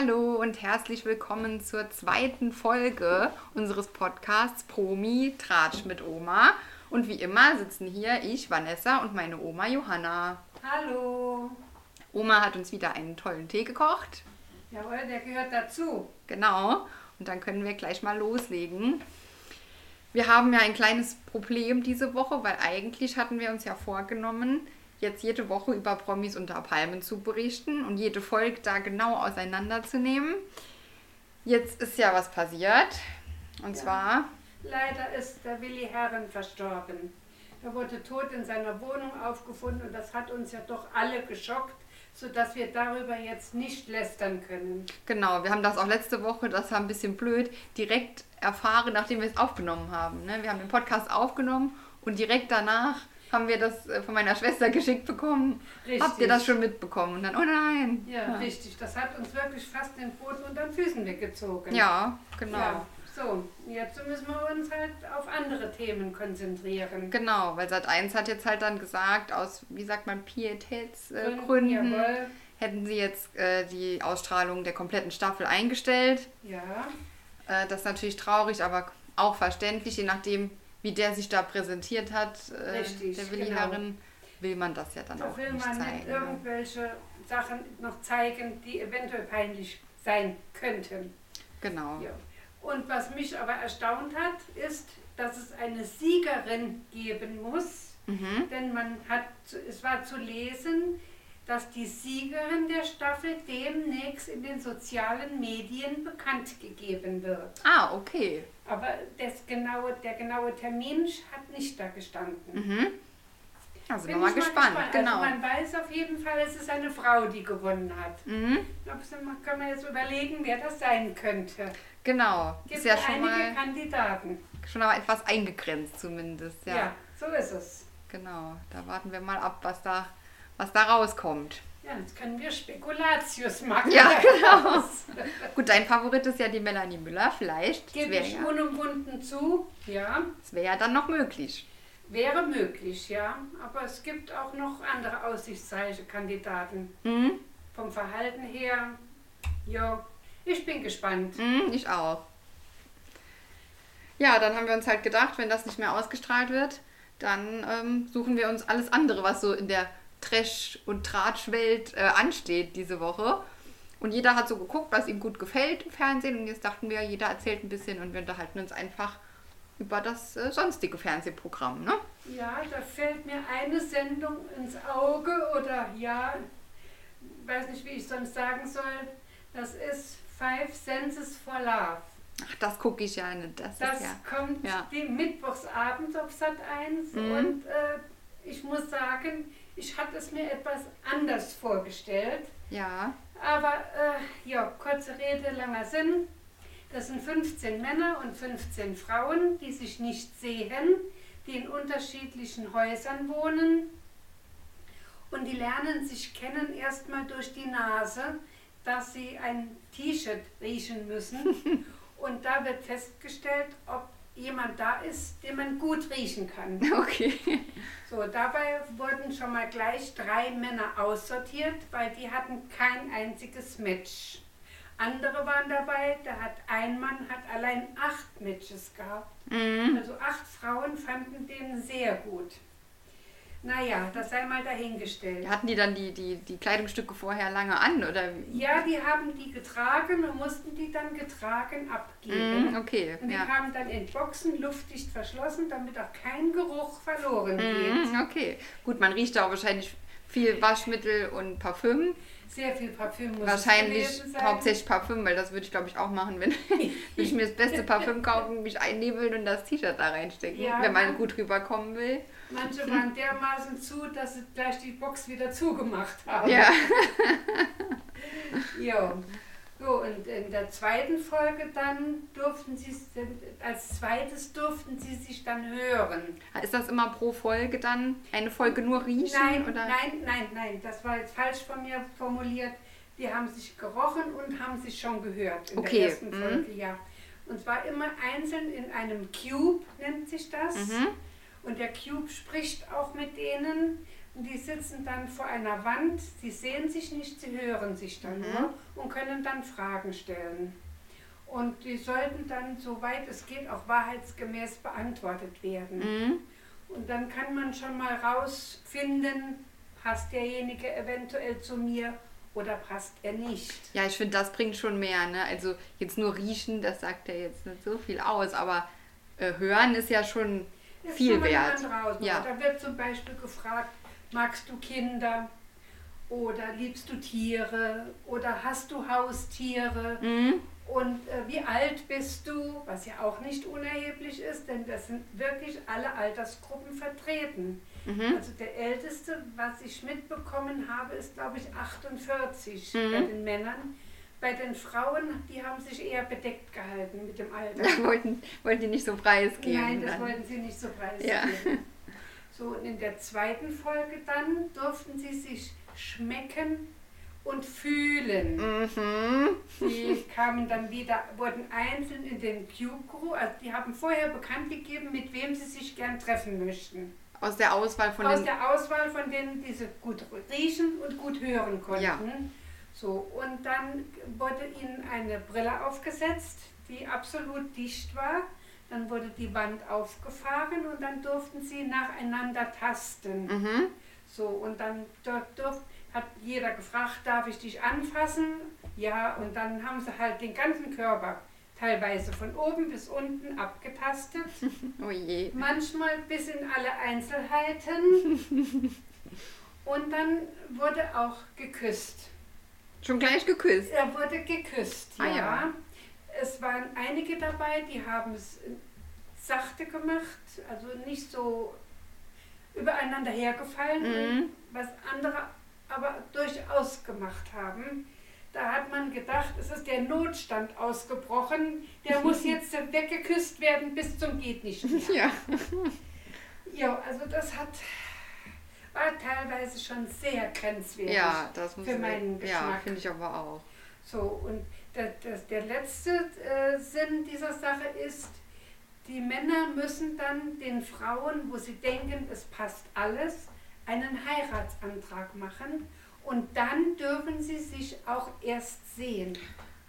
Hallo und herzlich willkommen zur zweiten Folge unseres Podcasts Promi Tratsch mit Oma. Und wie immer sitzen hier ich, Vanessa und meine Oma Johanna. Hallo. Oma hat uns wieder einen tollen Tee gekocht. Jawohl, der gehört dazu. Genau. Und dann können wir gleich mal loslegen. Wir haben ja ein kleines Problem diese Woche, weil eigentlich hatten wir uns ja vorgenommen, jetzt jede Woche über Promis unter Palmen zu berichten und jede Folge da genau auseinanderzunehmen. Jetzt ist ja was passiert. Und Ja. zwar, Leider ist der Willi Herren verstorben. Er wurde tot in seiner Wohnung aufgefunden und das hat uns ja doch alle geschockt, sodass wir darüber jetzt nicht lästern können. genau, wir haben das auch letzte Woche, das war ein bisschen blöd, direkt erfahren, nachdem wir es aufgenommen haben. Ne? Wir haben den Podcast aufgenommen und direkt danach haben wir das äh, von meiner Schwester geschickt bekommen. Richtig. Habt ihr das schon mitbekommen? Und dann, oh nein. Ja, richtig. Das hat uns wirklich fast den Boden unter den Füßen weggezogen. Ja, genau. Ja, so, jetzt müssen wir uns halt auf andere Themen konzentrieren. Genau, weil Sat 1 hat jetzt halt dann gesagt, aus, wie sagt man, Pietätsgründen, äh, hätten sie jetzt äh, die Ausstrahlung der kompletten Staffel eingestellt. Ja, Äh, das ist natürlich traurig, aber auch verständlich, je nachdem, wie der sich da präsentiert hat, äh, Richtig, der Willi genau. Herren, will man das ja dann da auch will nicht man zeigen. nicht ne? irgendwelche Sachen noch zeigen, die eventuell peinlich sein könnten. Genau. Ja. Und was mich aber erstaunt hat, ist, dass es eine Siegerin geben muss, Mhm. denn man hat, es war zu lesen, dass die Siegerin der Staffel demnächst in den sozialen Medien bekannt gegeben wird. Ah, okay. Aber das genaue, der genaue Termin hat nicht da gestanden. Mhm. Also Bin mal ich gespannt, genau. Also man weiß auf jeden Fall, es ist eine Frau, die gewonnen hat. Mhm. Da kann man jetzt überlegen, wer das sein könnte. Genau. Gibt Ist ja schon einige mal, Kandidaten. schon mal etwas eingegrenzt zumindest, ja. Ja. so ist es. Genau. Da warten wir mal ab, was da, was da rauskommt. Ja, jetzt können wir Spekulatius machen. Ja, genau. Gut, dein Favorit ist ja die Melanie Müller, vielleicht. Das Gebe wäre ich ja, unumwunden zu, ja. das wär ja dann noch möglich. Wäre möglich, ja. Aber es gibt auch noch andere aussichtsreiche Kandidaten. Mhm. Vom Verhalten her, ja, ich bin gespannt. Mhm, ich auch. Ja, dann haben wir uns halt gedacht, wenn das nicht mehr ausgestrahlt wird, dann ähm, suchen wir uns alles andere, was so in der Trash- und Tratsch-Welt äh, ansteht diese Woche. Und jeder hat so geguckt, was ihm gut gefällt im Fernsehen. Und jetzt dachten wir, jeder erzählt ein bisschen und wir unterhalten uns einfach über das äh, sonstige Fernsehprogramm. Ne? Ja, da fällt mir eine Sendung ins Auge oder ja, weiß nicht, wie ich sonst sagen soll. Das ist Five Senses for Love. Ach, das gucke ich ja nicht. Das, Das ist ja. kommt ja. die mittwochsabends auf Sat 1 Mhm. und äh, ich muss sagen, ich hatte es mir etwas anders vorgestellt. Ja. Aber äh, ja, kurze Rede, langer Sinn. Das sind 15 Männer und 15 Frauen, die sich nicht sehen, die in unterschiedlichen Häusern wohnen. Und die lernen sich kennen erstmal durch die Nase, dass sie ein T-Shirt riechen müssen. und da wird festgestellt, ob jemand da ist, den man gut riechen kann. Okay. So, dabei wurden schon mal gleich drei Männer aussortiert, weil die hatten kein einziges Match. Andere waren dabei, da hat ein Mann hat allein acht Matches gehabt. Mhm. Also acht Frauen fanden den sehr gut. Naja, das sei mal dahingestellt. Hatten die dann die, die, die Kleidungsstücke vorher lange an? Oder? Ja, die haben die getragen und mussten die dann getragen abgeben. Mhm, okay. Und die Ja. kamen dann in Boxen luftdicht verschlossen, damit auch kein Geruch verloren geht. Mhm, okay. Gut, man riecht da auch wahrscheinlich viel Waschmittel und Parfüm. Sehr viel Parfüm muss wahrscheinlich hauptsächlich Parfüm, weil das würde ich glaube ich auch machen, wenn, wenn ich mir das beste Parfüm kaufen, mich einnebeln und das T-Shirt da reinstecken, Ja, wenn man- gut rüberkommen will. Manche waren dermaßen zu, dass sie gleich die Box wieder zugemacht haben. Ja. Jo. So, und in der zweiten Folge dann durften sie, als zweites durften sie sich dann hören. Ist das immer pro Folge dann eine Folge nur riechen? Nein, oder? nein, nein, nein, das war jetzt falsch von mir formuliert. Die haben sich gerochen und haben sich schon gehört in Okay, der ersten mhm. Folge, ja. Und zwar immer einzeln in einem Cube, nennt sich das. Mhm. Und der Cube spricht auch mit denen. Und die sitzen dann vor einer Wand, sie sehen sich nicht, sie hören sich dann Mhm. nur und können dann Fragen stellen. Und die sollten dann, soweit es geht, auch wahrheitsgemäß beantwortet werden. Mhm. Und dann kann man schon mal rausfinden, passt derjenige eventuell zu mir oder passt er nicht. Ja, ich finde, das bringt schon mehr. Ne? Also jetzt nur riechen, das sagt ja jetzt nicht so viel aus, aber äh, hören ist ja schon ist viel wert. Auswahl. Ja. Da wird zum Beispiel gefragt, magst du Kinder oder liebst du Tiere oder hast du Haustiere Mhm. und äh, wie alt bist du, was ja auch nicht unerheblich ist, denn das sind wirklich alle Altersgruppen vertreten. Mhm. Also der älteste, was ich mitbekommen habe, ist glaube ich 48 Mhm. bei den Männern. Bei den Frauen, die haben sich eher bedeckt gehalten mit dem Alter. wollten, wollten die nicht so preisgeben. Nein, das dann. wollten sie nicht so Ja. preisgeben. So, und in der zweiten Folge dann durften sie sich schmecken und fühlen. Mhm. Die kamen dann wieder, wurden einzeln in den Cube Crew, also die haben vorher bekannt gegeben, mit wem sie sich gern treffen möchten. Aus der Auswahl von Aus den. der Auswahl von denen, die sie gut riechen und gut hören konnten. Ja. So, und dann wurde ihnen eine Brille aufgesetzt, die absolut dicht war. Dann wurde die Wand aufgefahren und dann durften sie nacheinander tasten. Mhm. So, und dann dort durf, hat jeder gefragt, darf ich dich anfassen? Ja, und dann haben sie halt den ganzen Körper teilweise von oben bis unten abgetastet. Oh je. Manchmal bis in alle Einzelheiten. Und dann wurde auch geküsst. Schon gleich geküsst. Er wurde geküsst, Ah, ja. ja. Es waren einige dabei, die haben es sachte gemacht, also nicht so übereinander hergefallen, Mhm. was andere aber durchaus gemacht haben. Da hat man gedacht, es ist der Notstand ausgebrochen, der muss jetzt weggeküsst werden bis zum geht nicht mehr. Ja. Ja, also das hat war teilweise schon sehr grenzwertig. Ja, das muss Für meinen Ja, Geschmack. finde ich aber auch. So, und der, der, der letzte äh, Sinn dieser Sache ist, die Männer müssen dann den Frauen, wo sie denken, es passt alles, einen Heiratsantrag machen und dann dürfen sie sich auch erst sehen.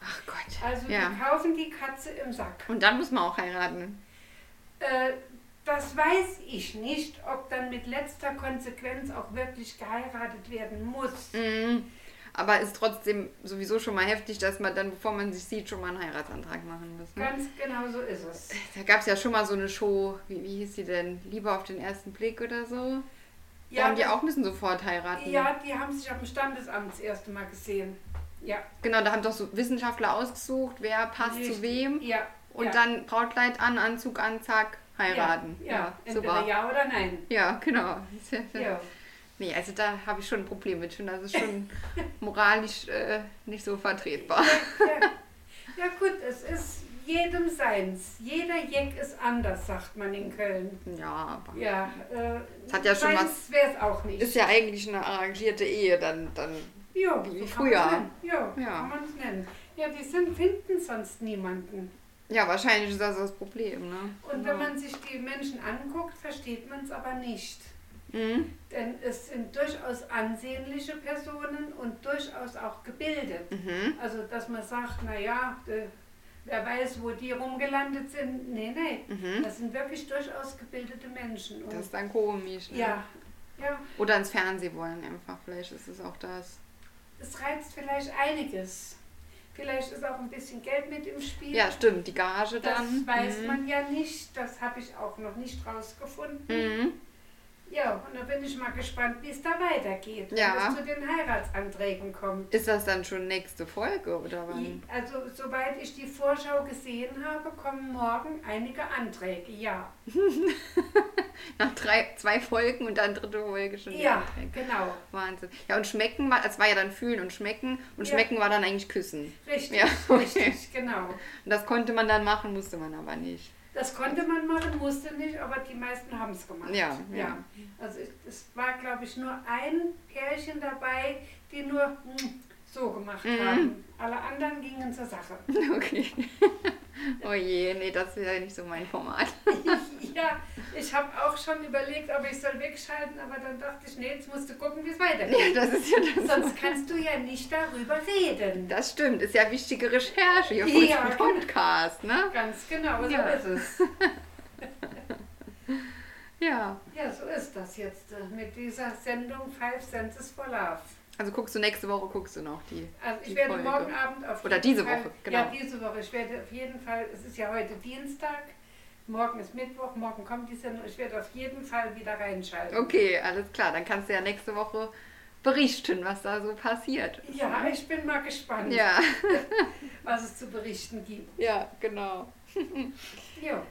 Ach Gott. Also Ja. die kaufen die Katze im Sack. Und dann muss man auch heiraten. Äh, das weiß ich nicht, ob dann mit letzter Konsequenz auch wirklich geheiratet werden muss. Mhm. Aber ist trotzdem sowieso schon mal heftig, dass man dann, bevor man sich sieht, schon mal einen Heiratsantrag machen muss. Ne? Ganz genau so ist es. Da gab es ja schon mal so eine Show, wie, wie hieß sie denn? Liebe auf den ersten Blick oder so? Da haben die auch müssen sofort heiraten. Ja, die haben sich auf dem Standesamt das erste Mal gesehen. Ja. Genau, da haben doch so Wissenschaftler ausgesucht, wer passt zu Richtig. wem. Ja. Und ja. dann Brautkleid an, Anzug an, zack, heiraten. Ja, ja. entweder super. ja oder nein. Ja, genau. Ja. Nee, also da habe ich schon ein Problem mit. Das ist schon moralisch äh, nicht so vertretbar. ja. ja gut, es ist jedem seins. Jeder Jeck ist anders, sagt man in Köln. Ja, aber Ja, äh, hat ja schon meins wäre es auch nicht. ist ja eigentlich eine arrangierte Ehe dann. dann ja, wie so früher. Ja, Ja. kann man es nennen. Ja, die sind, finden sonst niemanden. Ja, wahrscheinlich ist das das Problem, ne? Und wenn man sich die Menschen anguckt, versteht man es aber nicht. Mhm. Denn es sind durchaus ansehnliche Personen und durchaus auch gebildet. Mhm. Also, dass man sagt, naja, wer weiß, wo die rumgelandet sind. Nee, nee. Mhm. Das sind wirklich durchaus gebildete Menschen. Und Das ist dann komisch. Ne? ja, ja, Oder ins Fernsehen wollen einfach. Vielleicht ist es auch das. es reizt vielleicht einiges. Vielleicht ist auch ein bisschen Geld mit im Spiel. Ja, stimmt. Die Gage das dann. weiß mhm. man ja nicht. Das habe ich auch noch nicht rausgefunden. Mhm. Ja, und da bin ich mal gespannt, wie es da weitergeht, wenn Ja. es zu den Heiratsanträgen kommt. Ist das dann schon nächste Folge oder wann? Also, soweit ich die Vorschau gesehen habe, kommen morgen einige Anträge, ja. Nach drei, zwei Folgen und dann dritte Folge schon. die Ja, Anträge. genau. Wahnsinn. Ja, und schmecken war, es war ja dann fühlen und schmecken und Ja. schmecken war dann eigentlich küssen. Richtig, Ja, okay. richtig, genau. Und das konnte man dann machen, musste man aber nicht. Das konnte man machen, musste nicht, aber die meisten haben es gemacht. Ja, ja. Also ich- es war, glaube ich, nur ein Pärchen dabei, die nur mm, so gemacht Mhm. haben. Alle anderen gingen zur Sache. Okay. Oh je, nee, das wäre ja nicht so mein Format. ja, ich habe auch schon überlegt, ob ich soll wegschalten, aber dann dachte ich, nee, jetzt musst du gucken, wie es weitergeht. Ja, das ist ja das. Sonst kannst du ja nicht darüber reden. Das stimmt, ist ja wichtige Recherche hier für Ja, Podcast, ne? Ganz genau, so Ja. ist es. Ja. Ja, so ist das jetzt äh, mit dieser Sendung Five Senses for Love. Also guckst du nächste Woche, guckst du noch die. Also ich Die werde Folge. morgen Abend auf Oder diese Fall, Woche, genau. Ja, diese Woche. Ich werde auf jeden Fall, es ist ja heute Dienstag, morgen ist Mittwoch, morgen kommt die Sendung. Ich werde auf jeden Fall wieder reinschalten. Okay, alles klar. Dann kannst du ja nächste Woche berichten, was da so passiert. Ja, ich bin mal gespannt, Ja, was es zu berichten gibt. ja, genau. Ja,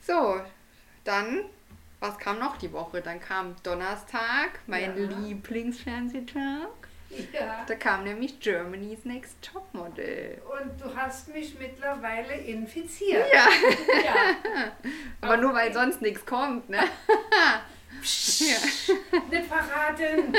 So, dann, was kam noch die Woche? Dann kam Donnerstag, mein Ja. Lieblingsfernsehtag. ja. Da kam nämlich Germany's Next Topmodel. Und du hast mich mittlerweile infiziert. Ja, Ja. aber nur weil sonst nichts kommt, ne? Ja. Nicht verraten.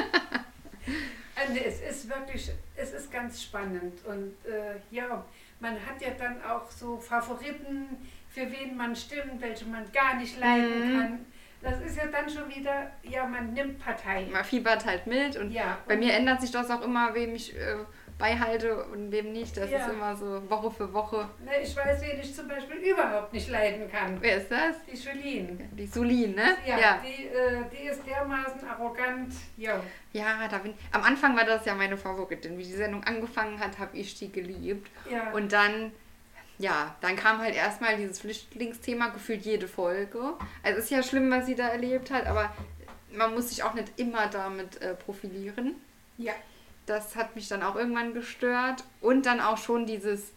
Also es ist wirklich, es ist ganz spannend. Und äh, ja, man hat ja dann auch so Favoriten, für wen man stimmt, welche man gar nicht leiden Mhm. kann. Das ist ja dann schon wieder, ja, man nimmt Partei. Man fiebert halt mit und Ja, bei und- mir ändert sich das auch immer, wem ich äh, beihalte und wem nicht. Das Ja. ist immer so Woche für Woche. Ne, ich weiß, wen ich zum Beispiel überhaupt nicht leiden kann. Wer ist das? Die Julien. Die Sulin, ne? Ja, ja. Die, äh, die ist dermaßen arrogant. Ja. Ja, da bin Am Anfang war das ja meine Favoritin. Wie die Sendung angefangen hat, habe ich die geliebt. Ja. Und dann, ja, dann kam halt erstmal dieses Flüchtlingsthema gefühlt jede Folge. Also es ist ja schlimm, was sie da erlebt hat, aber man muss sich auch nicht immer damit äh, profilieren. ja. Das hat mich dann auch irgendwann gestört. Und dann auch schon dieses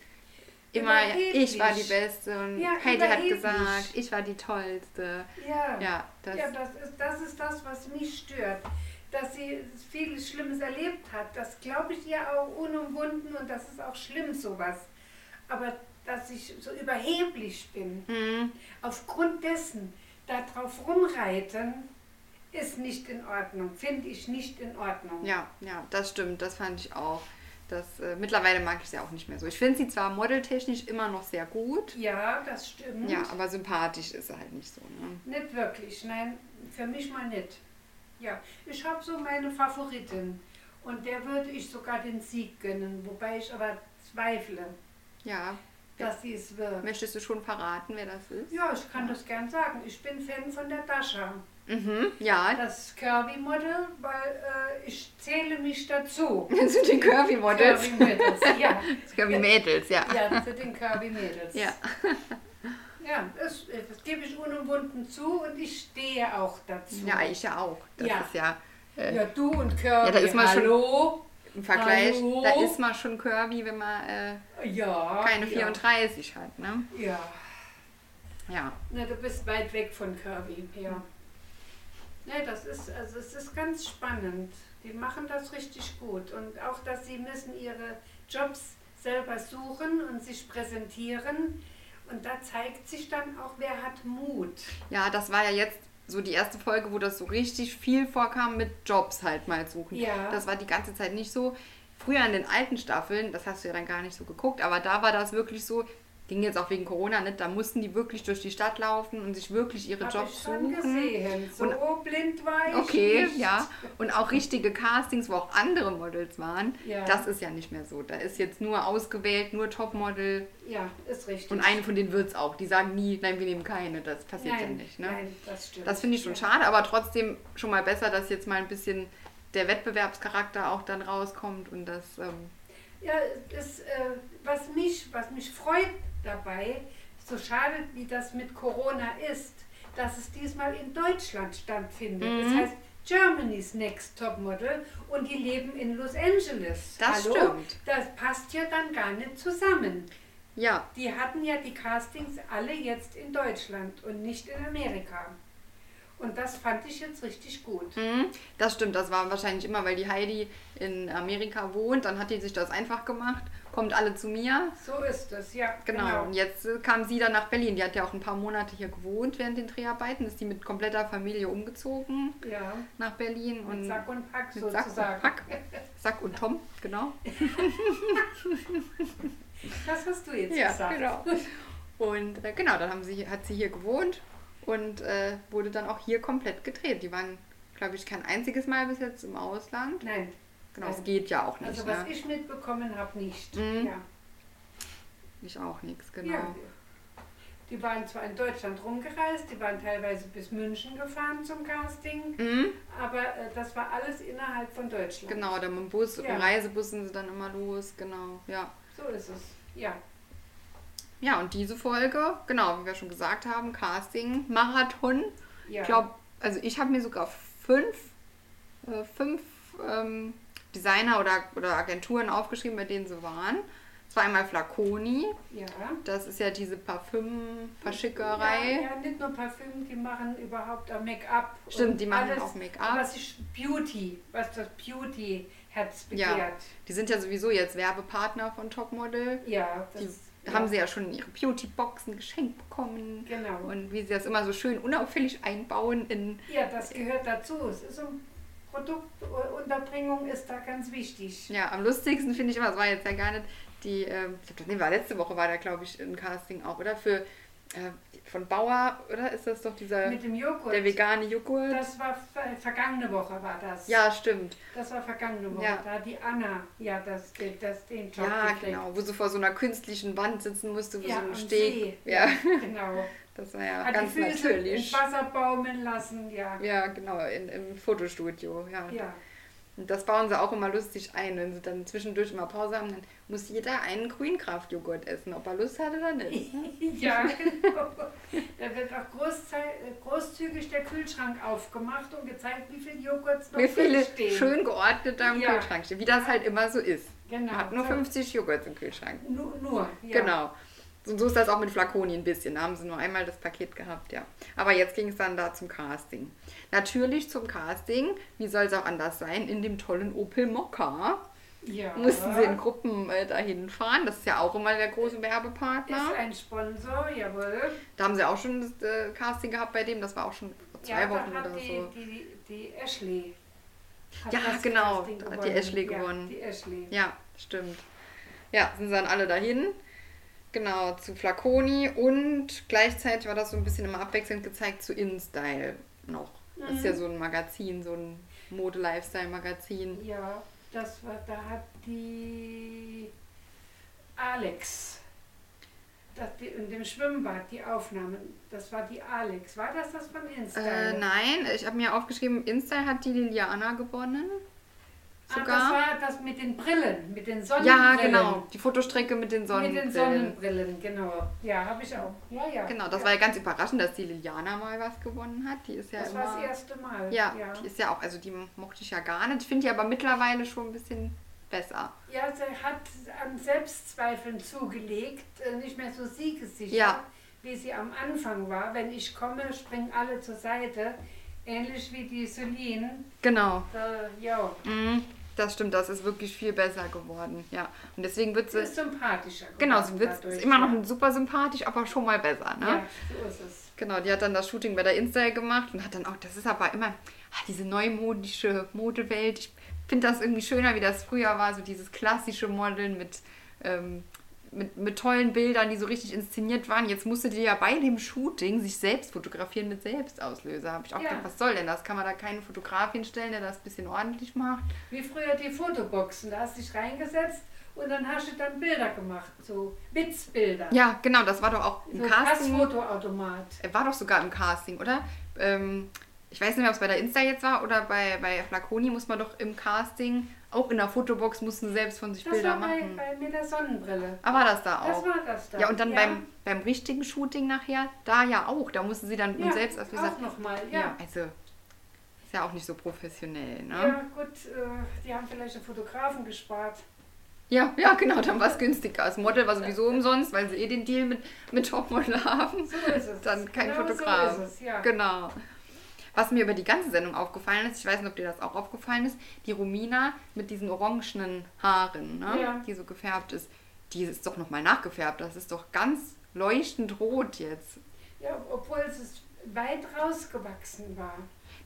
immer, Überheblich. ich war die Beste und Ja, Heidi hat gesagt, ich war die Tollste. Ja. Ja, das, Ja, das ist, das ist das, was mich stört. Dass sie vieles Schlimmes erlebt hat, das glaube ich ihr auch unumwunden und das ist auch schlimm sowas. Aber dass ich so überheblich bin, Mhm. aufgrund dessen darauf rumreiten, ist nicht in Ordnung, finde ich nicht in Ordnung. Ja, ja, das stimmt, das fand ich auch. Das, äh, mittlerweile mag ich sie auch nicht mehr so. Ich finde sie zwar modeltechnisch immer noch sehr gut, Ja, das stimmt. ja, aber sympathisch ist sie halt nicht so. Ne? Nicht wirklich, nein, für mich mal nicht. Ja, ich habe so meine Favoritin und der würde ich sogar den Sieg gönnen, wobei ich aber zweifle, Ja, dass sie es wird. möchtest du schon verraten, wer das ist? Ja, ich kann das gern sagen. Ich bin Fan von der Dasha, Mhm, ja, das Kirby-Model, weil äh, ich zähle mich dazu. das sind die Curvy-Models. Kirby-Mädels, ja. Curvy-Mädels, ja. Ja, zu den Kirby-Mädels. Ja. Ja, das, das gebe ich unumwunden zu und ich stehe auch dazu. Ja, ich ja auch. Das Ja. ist ja äh, Ja, du und Kirby. Ja, da ist man schon- Hallo? Im Vergleich, Hallo? da ist man schon curvy, wenn man äh, Ja. keine ja. 34 hat, ne? Ja. Ja. Na, du bist weit weg von Kirby, ja. Ne, das ist, also es ist ganz spannend. Die machen das richtig gut. Und auch, dass sie müssen ihre Jobs selber suchen und sich präsentieren. Und da zeigt sich dann auch, wer hat Mut. Ja, das war ja jetzt so die erste Folge, wo das so richtig viel vorkam mit Jobs halt mal suchen. Ja. Das war die ganze Zeit nicht so. Früher in den alten Staffeln, das hast du ja dann gar nicht so geguckt, aber da war das wirklich so, ging jetzt auch wegen Corona nicht, da mussten die wirklich durch die Stadt laufen und sich wirklich ihre Hab Jobs ich schon suchen. gesehen. So blind war ich Okay, nicht. ja. Und auch richtige Castings, wo auch andere Models waren. Ja. Das ist ja nicht mehr so. Da ist jetzt nur ausgewählt, nur Topmodel. Ja, ist richtig. Und eine von denen wird es auch. Die sagen nie, nein, wir nehmen keine. Das passiert nein, ja nicht. Ne? Nein, das stimmt. Das finde ich schon ja. schade, aber trotzdem schon mal besser, dass jetzt mal ein bisschen der Wettbewerbscharakter auch dann rauskommt und das. Ähm, Ja, das, äh, was, mich, was mich freut dabei, so schade wie das mit Corona ist, dass es diesmal in Deutschland stattfindet. Mhm. Das heißt Germany's Next Topmodel und die leben in Los Angeles. Das Hallo? stimmt. Das passt ja dann gar nicht zusammen. ja, Die hatten ja die Castings alle jetzt in Deutschland und nicht in Amerika. Und das fand ich jetzt richtig gut. Mhm, das stimmt, das war wahrscheinlich immer, weil die Heidi in Amerika wohnt. Dann hat die sich das einfach gemacht. Kommt alle zu mir. So ist es, ja. Genau. Und jetzt äh, kam sie dann nach Berlin. Die hat ja auch ein paar Monate hier gewohnt während den Dreharbeiten. Ist die mit kompletter Familie umgezogen Ja. nach Berlin. Mit und Sack und Pack mit Sack sozusagen. und Pack. Sack und Tom, genau. Das hast du jetzt Ja, gesagt. genau. Und äh, genau, dann haben sie, hat sie hier gewohnt und äh, wurde dann auch hier komplett gedreht. Die waren, glaube ich, kein einziges Mal bis jetzt im Ausland. Nein, Genau, es Also- geht ja auch nicht. also ne? was ich mitbekommen habe, nicht. Mhm. Ja. Ich auch nichts, genau. Ja. Die waren zwar in Deutschland rumgereist, die waren teilweise bis München gefahren zum Casting, Mhm, aber äh, das war alles innerhalb von Deutschland. genau, dann mit dem Bus, Ja. dem Reisebus sind sie dann immer los, genau, ja. So ist es. Ja. Ja, und diese Folge, genau, wie wir schon gesagt haben, Casting, Marathon. ja. Ich glaube, also ich habe mir sogar fünf, äh, fünf ähm, Designer oder, oder Agenturen aufgeschrieben, bei denen sie waren. Es war einmal Flaconi, ja. das ist ja diese Parfüm-Verschickerei. Ja, ja, nicht nur Parfüm, die machen überhaupt auch Make-up. Stimmt, die machen alles, auch Make-up. Was ist Beauty, was das Beauty-Herz Ja. begehrt. Die sind ja sowieso jetzt Werbepartner von Topmodel. Ja, das Die ja, haben sie ja schon ihre Beauty-Boxen geschenkt bekommen. Genau. Und wie sie das immer so schön unauffällig einbauen in. Ja, das gehört dazu. Es ist um Produktunterbringung ist da ganz wichtig. Ja, am lustigsten finde ich immer, das war jetzt ja gar nicht die, ähm, ich glaube, nee, war letzte Woche war da, glaube ich, ein Casting auch, oder? Für äh, von Bauer, oder? Ist das doch dieser Mit dem Joghurt. der vegane Joghurt? Das war ver- vergangene Woche war das. ja, stimmt. Das war vergangene Woche. Ja. Da die Anna, ja, das, den- das, den Job Ja, gekriegt. genau. Wo sie vor so einer künstlichen Wand sitzen musste, wo Ja, so ein Steg. See. Ja, Genau. das war ja Hat ganz die Füße natürlich. ins Wasser baumeln lassen, ja. Ja, genau, in, im Fotostudio, ja. Ja, Und das bauen sie auch immer lustig ein. Wenn sie dann zwischendurch immer Pause haben, dann muss jeder einen Grünkraft-Joghurt essen, ob er Lust hat oder nicht. ne? ja genau. Da wird auch äh, großzügig der Kühlschrank aufgemacht und gezeigt, wie viel Joghurts noch Wie viele drinstehen. schön geordnet da im Ja. Kühlschrank stehen. Wie das halt immer so ist. Genau. Man hat nur so. 50 Joghurts im Kühlschrank. Nur, nur ja. Genau. Und so ist das auch mit Flaconi ein bisschen. Da haben sie nur einmal das Paket gehabt, ja. Aber jetzt ging es dann da zum Casting. Natürlich zum Casting, wie soll es auch anders sein, in dem tollen Opel Mokka. Ja. Mussten sie in Gruppen äh, dahin fahren. Das ist ja auch immer der große Werbepartner. Ist ein Sponsor, jawohl. Da haben sie auch schon das äh, Casting gehabt bei dem. Das war auch schon vor zwei ja, Wochen oder die, so. die, die Ashley. hat Ja, genau, Casting da hat die Ashley ja, gewonnen. Die Ashley. Ja, stimmt. Ja, sind sie dann alle dahin. Genau, zu Flaconi und gleichzeitig war das so ein bisschen immer abwechselnd gezeigt zu InStyle noch. Das ist ja Mhm. so ein Magazin, so ein Mode-Lifestyle-Magazin. Ja, das war, da hat die Alex, das, die, in dem Schwimmbad, die Aufnahmen, das war die Alex. War das das von Insta? Äh, nein, ich habe mir aufgeschrieben, InStyle hat die Liliana gewonnen. Ah, Sogar. das war das mit den Brillen, mit den Sonnenbrillen. ja, genau. Die Fotostrecke mit den Mit Sonnenbrillen. den Sonnenbrillen, genau. Ja, habe ich auch. Ja, ja. Genau, das ja. war ja ganz überraschend, dass die Liliana mal was gewonnen hat. Die ist ja Das immer. war das erste Mal. Ja, ja. die ist ja auch, also die mochte ich ja gar nicht. Ich finde die aber mittlerweile schon ein bisschen besser. Ja, sie hat an Selbstzweifeln zugelegt, äh, nicht mehr so siegessicher, Ja. wie sie am Anfang war. Wenn ich komme, springen alle zur Seite. Ähnlich wie die Celine. Genau. Da, ja, Mhm, das stimmt, das ist wirklich viel besser geworden. Ja. Und deswegen wird sie ist sympathischer geworden. Genau, sie wird dadurch, ist immer noch super sympathisch, aber schon mal besser, ne? Ja, so ist es. Genau, die hat dann das Shooting bei der Insta gemacht und hat dann auch, das ist aber immer ah, diese neumodische Modewelt. Ich finde das irgendwie schöner, wie das früher war, so dieses klassische Modeln mit, ähm, mit, mit tollen Bildern, die so richtig inszeniert waren. Jetzt musste die ja bei dem Shooting sich selbst fotografieren mit Selbstauslöser. Habe ich auch Ja. gedacht, was soll denn das? Kann man da keinen Fotograf hinstellen, der das ein bisschen ordentlich macht? Wie früher die Fotoboxen. Da hast du dich reingesetzt und dann hast du dann Bilder gemacht. So Witzbilder. Ja, genau, das war doch auch im so Casting. Passfotoautomat. Er war doch sogar im Casting, oder? Ähm, ich weiß nicht mehr, ob es bei der Insta jetzt war oder bei, bei Flaconi muss man doch im Casting, auch in der Fotobox, mussten selbst von sich Das Bilder war bei, machen. bei mit der Sonnenbrille. Aber war das da Das auch? war das da. ja, und dann Beim, beim richtigen Shooting nachher, da ja auch. Da mussten sie dann ja, selbst als auch nochmal, ja. ja, also ist ja auch nicht so professionell, ne? Ja, gut, äh, die haben vielleicht einen Fotografen gespart. Ja, ja, genau, dann war es günstiger. Das Model war sowieso umsonst, weil sie eh den Deal mit, mit Topmodel haben. So ist es. Dann kein genau Fotograf. So ist es, ja. Genau. Was mir über die ganze Sendung aufgefallen ist, ich weiß nicht, ob dir das auch aufgefallen ist, die Romina mit diesen orangenen Haaren, ne? Ja. die so gefärbt ist, die ist doch nochmal nachgefärbt. Das ist doch ganz leuchtend rot jetzt. Ja, obwohl es weit rausgewachsen war.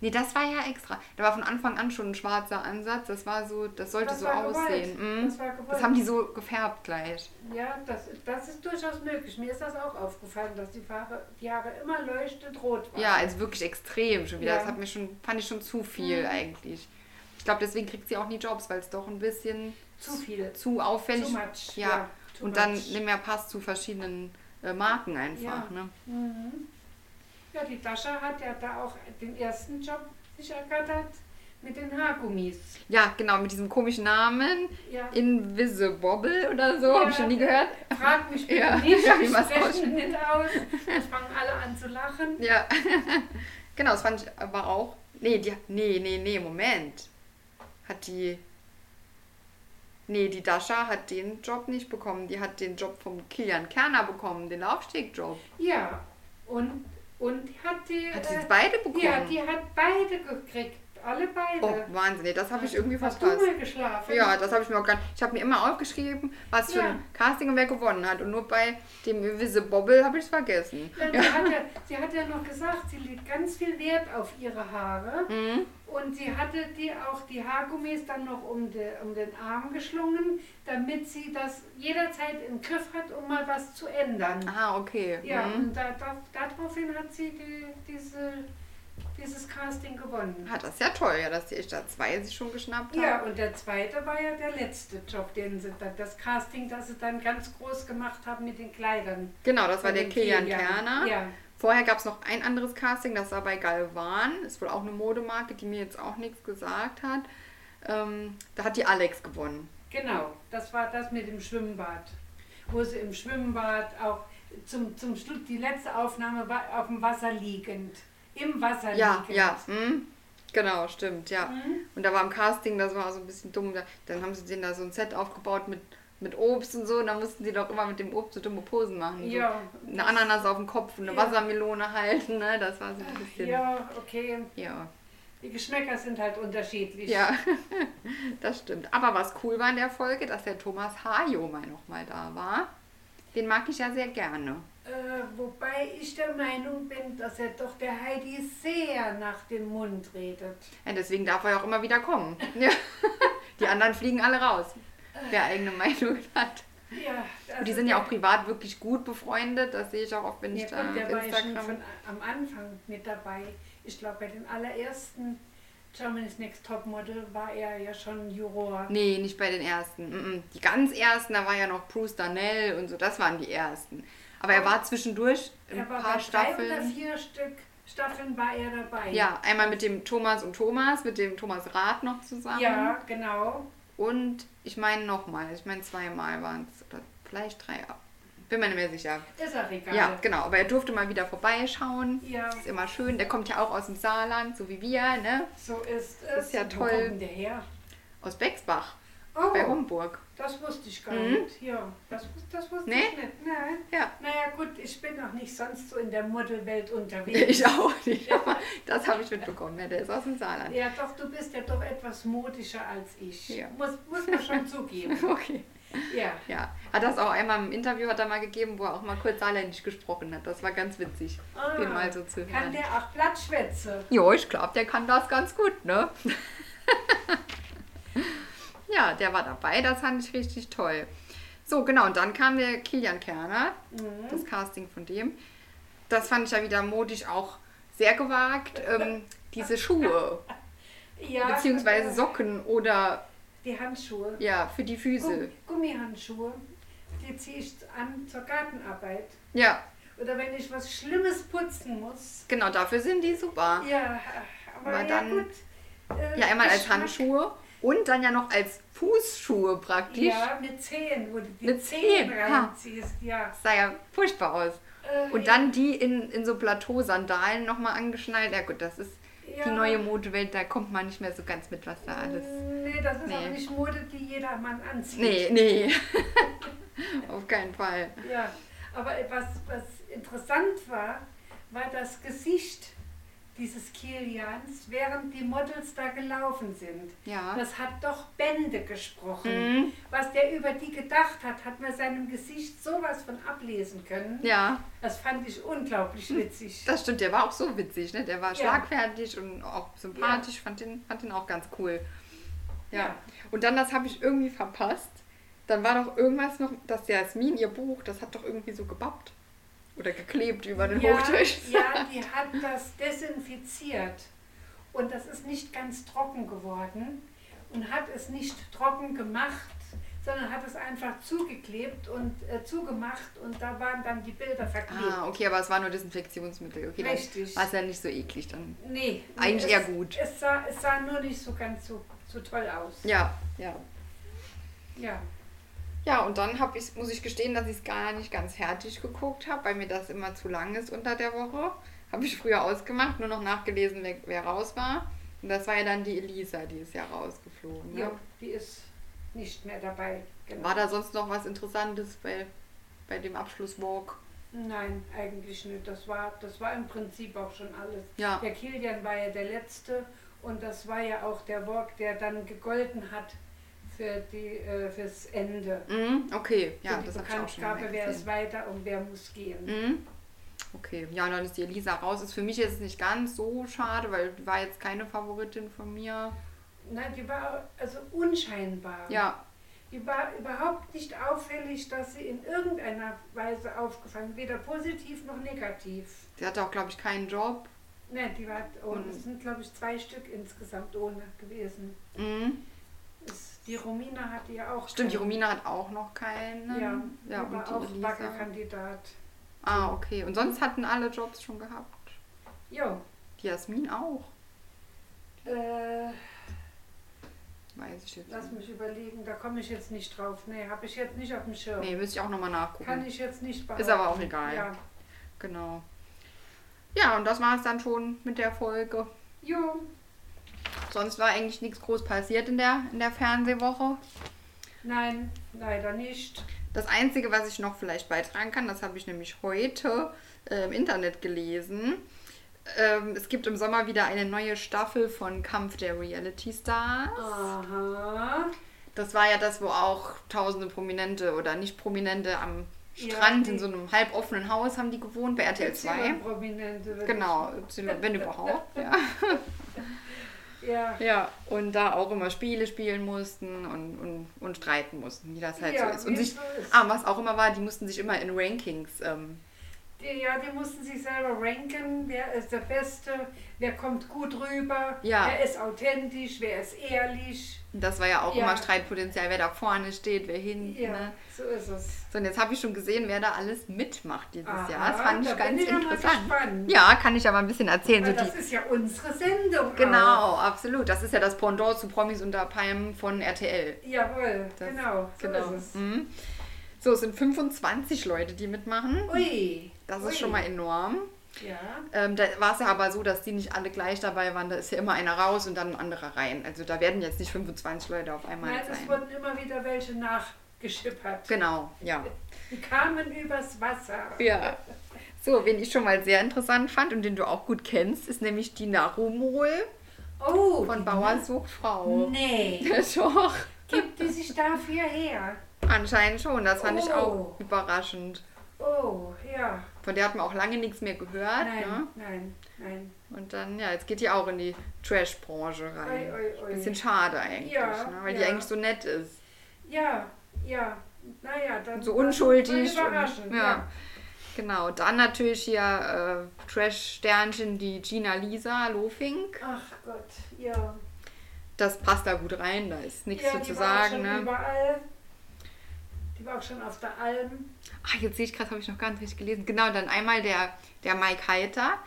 Nee, das war ja extra. Da war von Anfang an schon ein schwarzer Ansatz. Das war so, das sollte Das so aussehen. Mhm. Das das haben die so gefärbt gleich. Ja, das, das ist durchaus möglich. Mir ist das auch aufgefallen, dass die Haare, die Haare immer leuchtend rot waren. Ja, also wirklich extrem schon wieder. Ja. Das hat mir schon, fand ich schon zu viel Mhm. eigentlich. Ich glaube, deswegen kriegt sie auch nie Jobs, weil es doch ein bisschen zu viel. zu auffällig Too much. Ja. too und dann nicht mehr passt zu verschiedenen äh, Marken einfach. Ja. Ne? Mhm. Ja, die Dascha hat ja da auch den ersten Job sich ergattert mit den Haargummis. Ja, genau, mit diesem komischen Namen. Ja. Invisible oder so, Ja, habe ich schon nie gehört. Frag mich bitte Ja, nicht, wie ich man's spreche ausspricht. nicht aus. Es fangen alle an zu lachen. Ja, genau, das fand ich aber auch. Nee, die, nee, nee, nee, Moment. Hat die. Nee, die Dascha hat den Job nicht bekommen. Die hat den Job vom Kilian Kerner bekommen, den Laufstegjob. Ja, und, und hat die. Hat sie äh, beide bekommen? ja, die hat beide gekriegt. Alle beide. oh, Wahnsinn, das habe ich irgendwie Hast verpasst. du mal geschlafen? Ja, das habe ich mir auch gar nicht. Ich habe mir immer aufgeschrieben, was für Ja. ein Casting und wer gewonnen hat. Und nur bei dem Invisible habe ich es vergessen. Ja, sie, hat ja, sie hat ja noch gesagt, sie legt ganz viel Wert auf ihre Haare. Mhm. Und sie hatte die auch die Haargummis dann noch um, de, um den Arm geschlungen, damit sie das jederzeit im Griff hat, um mal was zu ändern. Ah, okay. Ja, Mhm. und da, da, daraufhin hat sie die, diese, dieses Casting gewonnen. Ah, das ist ja toll, ja, dass die da zwei sich schon geschnappt haben. Ja, und der zweite war ja der letzte Job, den sie dann, das Casting, das sie dann ganz groß gemacht haben mit den Kleidern. Genau, das war der Kilian. Kerner. Ja. Vorher gab es noch ein anderes Casting, das war bei Galvan. Ist wohl auch eine Modemarke, die mir jetzt auch nichts gesagt hat. Ähm, da hat die Alex gewonnen. Genau, das war das mit dem Schwimmbad. Wo sie im Schwimmbad auch zum, zum Schluss, die letzte Aufnahme war auf dem Wasser liegend. Im Wasser Ja, liegend. ja. Hm? Genau, stimmt, ja. Mhm. Und da war im Casting, das war so ein bisschen dumm. Da- Dann haben sie denen da so ein Set aufgebaut mit, mit Obst und so. Und dann mussten die doch immer mit dem Obst so dumme Posen machen. Ja. So eine Ananas auf dem Kopf und eine Ja. Wassermelone halten. Ne? Das war so ein bisschen. Ja, okay. ja. Die Geschmäcker sind halt unterschiedlich. Ja, das stimmt. Aber was cool war in der Folge, dass der Thomas Hajo mal nochmal da war. Den mag ich ja sehr gerne. Äh, wobei ich der Meinung bin, dass er doch der Heidi sehr nach dem Mund redet. Ja, deswegen darf er ja auch immer wieder kommen. Die anderen fliegen alle raus, wer eigene Meinung hat. Ja, Und die sind ja auch privat wirklich gut befreundet. Das sehe ich auch oft, wenn Ja, ich da gut, der auf war ja schon Instagram... von am Anfang mit dabei. Ich glaube, bei den allerersten Germany's Next Topmodel war er ja schon Juror. Nee, nicht bei den ersten. Die ganz ersten, da war ja noch Bruce Darnell und so, das waren die ersten. Aber er war zwischendurch in Er ein paar bei drei Staffeln. oder vier Stück Staffeln war er dabei. Ja, einmal mit dem Thomas und Thomas, mit dem Thomas Rath noch zusammen. Ja, genau. Und ich meine nochmal, ich meine zweimal waren es, oder vielleicht drei, bin mir nicht mehr sicher. Ist auch egal. Ja, genau, aber er durfte mal wieder vorbeischauen. Ja, ist immer schön, der kommt ja auch aus dem Saarland, so wie wir, ne? so ist es. ist ja Wo toll. kommt denn der her? Aus Bexbach, Oh, bei Homburg. Das wusste ich gar Mhm. nicht. Ja, das, das wusste Nee? ich nicht. Nein. Ja. Naja gut, ich bin noch nicht sonst so in der Modelwelt unterwegs. Ich auch nicht, aber das habe ich mitbekommen, ne? der ist aus dem Saarland. Ja, doch, du bist ja doch etwas modischer als ich. Ja. Muss, muss man schon zugeben. Okay. Ja. Ja, hat das auch einmal im Interview hat er mal gegeben, wo er auch mal kurz saarländisch gesprochen hat. Das war ganz witzig, Ah, den mal so zu Kann hören. der auch Blattschwätze? Jo, ich glaube, der kann das ganz gut, ne? Ja, der war dabei, das fand ich richtig toll. So, genau, und dann kam der Kilian Kerner, Mhm. das Casting von dem. Das fand ich ja wieder modisch auch sehr gewagt. Ähm, diese Schuhe, Ja, beziehungsweise äh, Socken oder Die Handschuhe. ja, für die Füße. Gum- Gummihandschuhe. Die ziehe ich an zur Gartenarbeit. Ja, Oder wenn ich was Schlimmes putzen muss. genau, dafür sind die super. Ja, aber, Aber ja dann- gut. Äh, Ja, einmal als. Handschuhe und dann ja noch als Fußschuhe praktisch. Ja, mit Zehen, wo du die Mit Zehen Zehen, ha. reinziehst. Ja. Das sah ja furchtbar aus. Äh, Und ja, dann die in, in so Plateau-Sandalen nochmal angeschnallt. Ja gut, das ist ja. die neue Modewelt, da kommt man nicht mehr so ganz mit, was da alles... Nee, das ist Nee. auch nicht Mode, die jeder Mann anzieht. Nee, nee. Auf keinen Fall. Ja, aber was, was interessant war, war das Gesicht dieses Kilians, während die Models da gelaufen sind. Ja. Das hat doch Bände gesprochen. Mhm. Was der über die gedacht hat, hat man seinem Gesicht sowas von ablesen können. Ja, Das fand ich unglaublich witzig. das stimmt. Der war auch so witzig, ne? Der war Ja. schlagfertig und auch sympathisch. Fand, den, fand den auch ganz cool. Ja. Ja. Und dann, das habe ich irgendwie verpasst. Dann war doch irgendwas noch, dass Jasmin, ihr Buch, das hat doch irgendwie so gebappt. Oder geklebt über den ja, Hochtisch. ja, die hat das desinfiziert. Und das ist nicht ganz trocken geworden und hat es nicht trocken gemacht, sondern hat es einfach zugeklebt und äh, zugemacht und da waren dann die Bilder verklebt. Ah, okay, aber es war nur Desinfektionsmittel. Okay, Richtig. war es ja nicht so eklig dann. Nee, nee, Eigentlich es, eher gut. Es sah, es sah nur nicht so ganz so, so toll aus. Ja, ja. Ja. Ja, und dann hab ich, muss ich gestehen, dass ich es gar nicht ganz fertig geguckt habe, weil mir das immer zu lang ist unter der Woche. Habe ich früher ausgemacht, nur noch nachgelesen, wer, wer raus war. Und das war ja dann die Elisa, die ist ja rausgeflogen. Ne? ja, die ist nicht mehr dabei. Genau. War da sonst noch was Interessantes bei, bei dem Abschlusswalk? Nein, eigentlich nicht. Das war, das war im Prinzip auch schon alles. Ja. Der Kilian war ja der Letzte und das war ja auch der Walk, der dann gegolten hat für die, äh, fürs Ende. Mhm, okay, ja, für die das habe ich auch schon mal Bekanntgabe, wer ist weiter und wer muss gehen. Mhm. Okay, ja, dann ist die Elisa raus. Ist für mich jetzt nicht ganz so schade, weil die war jetzt keine Favoritin von mir. Nein, die war also unscheinbar. Ja, Die war überhaupt nicht auffällig, dass sie in irgendeiner Weise aufgefallen, weder positiv noch negativ. sie hatte auch, glaube ich, keinen Job. Nein, die war ohne. Es sind, glaube ich, zwei Stück insgesamt ohne gewesen. Mhm. Es, die Romina hatte ja auch. Stimmt, die. Romina hat auch noch keinen. Ja, ja die und auch die Elisa. Wackelkandidat. Ah, okay. Und sonst hatten alle Jobs schon gehabt. Jo, Die Jasmin auch. äh, Weiß ich jetzt lass nicht. mich überlegen, da komme ich jetzt nicht drauf. Nee, habe ich jetzt nicht auf dem Schirm. Nee, müsste ich auch nochmal nachgucken. Kann ich jetzt nicht behaupten. Ist aber auch egal. Ja. Genau. Ja, und das war es dann schon mit der Folge. Jo, Sonst war eigentlich nichts groß passiert in der, in der Fernsehwoche. nein, leider nicht. Das Einzige, was ich noch vielleicht beitragen kann, das habe ich nämlich heute äh, im Internet gelesen. Ähm, es gibt im Sommer wieder eine neue Staffel von Kampf der Reality Stars. Aha. Das war ja das, wo auch tausende Prominente oder nicht Prominente am Ja, Strand die- in so einem halboffenen Haus haben die gewohnt bei RTL 2. Prominente. würde Genau, wenn überhaupt. Ja. Ja. ja, und da auch immer Spiele spielen mussten und, und, und streiten mussten, wie das halt Ja, so ist. Und sich, ah, was auch immer war, die mussten sich immer in Rankings ähm, Die, ja, die mussten sich selber ranken, wer ist der Beste, wer kommt gut rüber, Ja. wer ist authentisch, wer ist ehrlich. Und das war ja auch Ja. immer Streitpotenzial, wer da vorne steht, wer hinten. Ja, Ne? so ist es. So, und jetzt habe ich schon gesehen, wer da alles mitmacht dieses Aha, Jahr. Das fand da ich ganz ich interessant. Ja, kann ich aber ein bisschen erzählen. So Weil die, das ist ja unsere Sendung. genau, absolut. Das ist ja das Pendant zu Promis unter Palmen von RTL. Auch. Jawohl, Das- genau, so genau. ist es. Mhm. So, es sind 25 Leute, die mitmachen. Ui. Das ui. ist schon mal enorm. Ja, Ähm, da war es ja aber so, dass die nicht alle gleich dabei waren. Da ist ja immer einer raus und dann ein anderer rein. Also da werden jetzt nicht 25 Leute auf einmal nein, es sein. wurden immer wieder welche nachgeschippert. Genau, ja. Die kamen übers Wasser. Ja. So, wen ich schon mal sehr interessant fand und den du auch gut kennst, ist nämlich die Narumol Oh, von die- Bauer sucht Frau. Nee, Doch. gibt die sich dafür her? Anscheinend schon. Das fand ich Oh. auch überraschend. Oh, ja. Von der hat man auch lange nichts mehr gehört. Nein, Ne? nein, nein. Und dann, ja, jetzt geht die auch in die Trash-Branche rein. Ui, ui, ui. Bisschen schade eigentlich, Ja, ne? weil die ja. eigentlich so nett ist. Ja, ja. Naja, dann. Und so unschuldig. Überraschend, und, ja. ja. Genau, dann natürlich hier äh, Trash-Sternchen, die Gina Lisa Lofink. Ach Gott, ja. Das passt da gut rein, da ist nichts ja, die zu sagen. Ne? überall. Die war auch schon auf der Alm. Ach, jetzt sehe ich gerade, habe ich noch gar nicht richtig gelesen. Genau, dann einmal der, der Mike Heiter.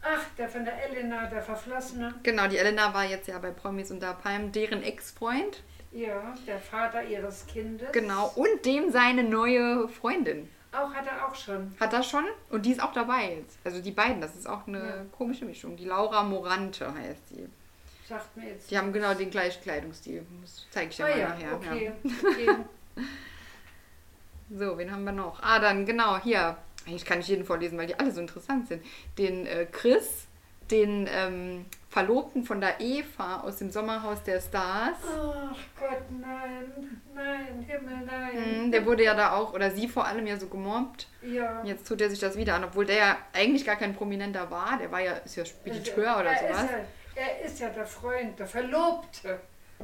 Ach, der von der Elena, der Verflossene. Genau, die Elena war jetzt ja bei Promis unter Palmen, deren Ex-Freund. Ja, der Vater ihres Kindes. Genau, und dem seine neue Freundin. Auch hat er auch schon. Hat er schon? Und die ist auch dabei jetzt. Also die beiden, das ist auch eine Ja. komische Mischung. Die Laura Morante heißt sie. Sagt mir jetzt. Die haben genau den gleichen Kleidungsstil. Das zeige ich dir ah mal ja, nachher. okay. Ja. okay. So, wen haben wir noch? Ah, dann genau, hier. Eigentlich kann ich jeden vorlesen, weil die alle so interessant sind. Den äh, Chris, den ähm, Verlobten von der Eva aus dem Sommerhaus der Stars. Ach Gott, nein, nein, Himmel, nein. Mhm, Der wurde ja da auch, oder sie vor allem ja so gemobbt. Ja. Jetzt tut er sich das wieder an, obwohl der ja eigentlich gar kein Prominenter war. Der war ja, ist ja Spediteur oder er sowas. Ist ja, er ist ja der Freund, der Verlobte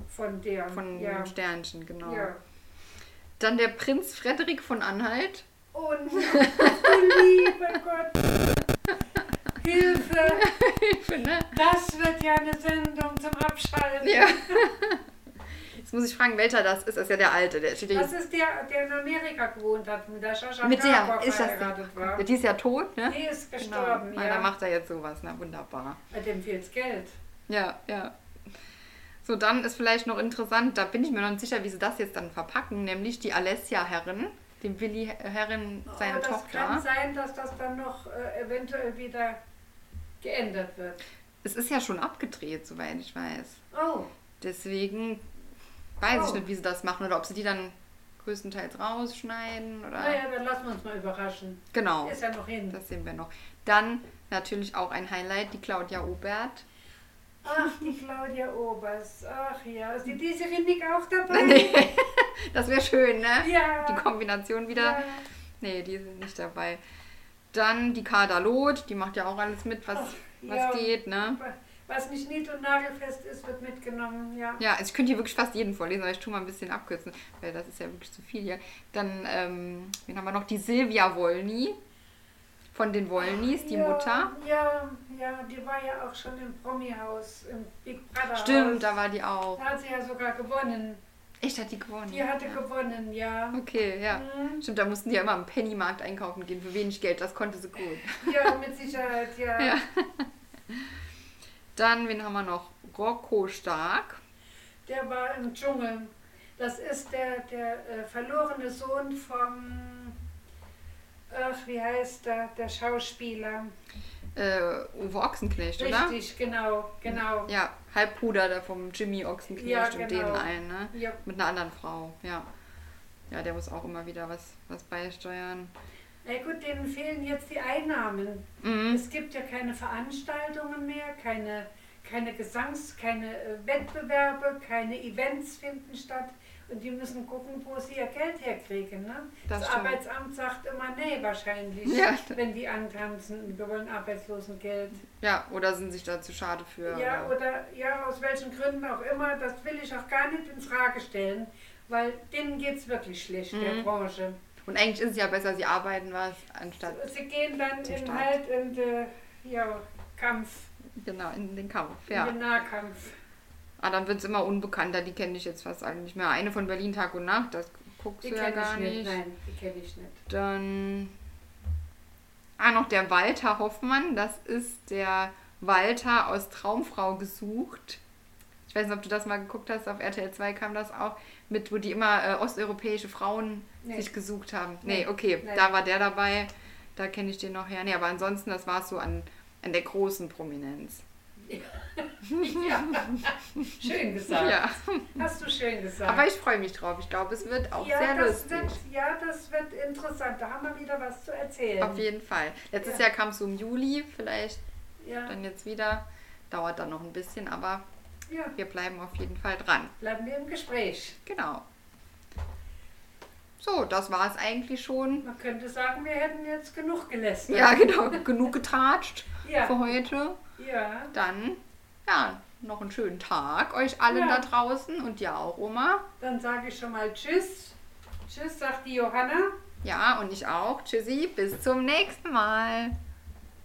von der. Von ja. Sternchen, genau. Ja. Dann der Prinz Frederik von Anhalt. Und, du lieber Gott, Hilfe, Hilfe, ne? das wird ja eine Sendung zum Abschalten. Ja. Jetzt muss ich fragen, welcher das ist. Das ist ja der alte. Der steht Das ist der, der in Amerika gewohnt hat, mit der Shasha mit der. Ist das der? war. Die ist ja tot, ne? Die ist Genau. gestorben, Na, ja. Dann macht er jetzt sowas, na wunderbar. Bei dem fehlt's Geld. Ja, ja. So, dann ist vielleicht noch interessant, da bin ich mir noch nicht sicher, wie sie das jetzt dann verpacken, nämlich die Alessia-Herren, dem Willi Herren, seine Aber das Tochter. kann sein, dass das dann noch äh, eventuell wieder geändert wird. Es ist ja schon abgedreht, soweit ich weiß. Oh, Deswegen weiß ich Oh. nicht, wie sie das machen oder ob sie die dann größtenteils rausschneiden oder. naja, dann lassen wir uns mal überraschen. Genau, Ist ja noch hin. das sehen wir noch. Dann natürlich auch ein Highlight, die Claudia Obert. Ach, die Claudia Obers. Ach ja, ist die diese Rinnig auch dabei? Nee, das wäre schön, ne? Ja. Die Kombination wieder. Ja. Nee, die sind nicht dabei. Dann die Kader Loth, die macht ja auch alles mit, was, Ach, was ja. geht, ne? Was nicht nied- und nagelfest ist, wird mitgenommen, ja. Ja, also ich könnte hier wirklich fast jeden vorlesen, aber ich tue mal ein bisschen abkürzen, weil das ist ja wirklich zu viel hier. Dann, ähm, wen haben wir noch? Die Silvia Wolny von den Wollnys, die ja, Mutter. Ja, ja, die war ja auch schon im Promi-Haus, im Big Brother Haus. Stimmt, da war die auch. Da hat sie ja sogar gewonnen. Echt, hat die gewonnen? Die hatte ja. gewonnen, ja. Okay, ja. Mhm. Stimmt, da mussten die ja immer am Pennymarkt einkaufen gehen für wenig Geld. Das konnte sie gut. Ja, mit Sicherheit, ja. Ja. Dann, wen haben wir noch? Rocco Stark. Der war im Dschungel. Das ist der, der äh, verlorene Sohn vom, ach, wie heißt der, der Schauspieler. Äh, Uwe Ochsenknecht, oder? Richtig, genau, genau. Ja, Halbbruder da vom Jimmy Ochsenknecht Ja, und genau. den einen, ne? Ja, Mit einer anderen Frau, ja. Ja, der muss auch immer wieder was, was beisteuern. na gut, denen fehlen jetzt die Einnahmen. Mhm. Es gibt ja keine Veranstaltungen mehr, keine, keine Gesangs-, keine äh, Wettbewerbe, keine Events finden statt. Und die müssen gucken, wo sie ihr Geld herkriegen. Ne? Das Das. Arbeitsamt sagt immer nee wahrscheinlich, Ja. wenn die antanzen, wir wollen Arbeitslosengeld. Ja, oder sind sich da zu schade für. Ja, oder- oder ja, aus welchen Gründen auch immer, das will ich auch gar nicht in Frage stellen, weil denen geht es wirklich schlecht, der Mhm. Branche. Und eigentlich ist es ja besser, sie arbeiten was, anstatt Sie gehen dann in Staat. halt in den ja, Kampf, genau in den Kampf. in Ja. den Nahkampf. Ah, dann wird es immer unbekannter, die kenne ich jetzt fast alle nicht mehr. Eine von Berlin Tag und Nacht, das guckst Die du ja gar ich nicht. nicht. Nein, die kenne ich nicht. Dann. Ah, noch der Walter Hoffmann. Das ist der Walter aus Traumfrau gesucht. Ich weiß nicht, ob du das mal geguckt hast. Auf RTL 2 kam das auch mit, wo die immer äh, osteuropäische Frauen Nee. sich gesucht haben. Nee. Nee, okay, Nein. da war der dabei. Da kenne ich den noch her. Nee, aber ansonsten, das war es so an, an der großen Prominenz. Ja, schön gesagt. Ja, Hast du schön gesagt. aber ich freue mich drauf. Ich glaube, es wird auch ja, sehr lustig. Wird, ja, das wird interessant. Da haben wir wieder was zu erzählen. Auf jeden Fall. Letztes Ja. Jahr kam es so im Juli, vielleicht dann jetzt wieder. Dauert dann noch ein bisschen, aber wir bleiben auf jeden Fall dran. bleiben wir im Gespräch. Genau. So, das war es eigentlich schon. Man könnte sagen, wir hätten jetzt genug gelästert. Ja, genau. Genug getratscht für heute. Ja. Dann, ja, noch einen schönen Tag euch allen Ja. da draußen und dir auch, Oma. Dann sage ich schon mal Tschüss. Tschüss, sagt die Johanna. Ja, und ich auch. Tschüssi, bis zum nächsten Mal.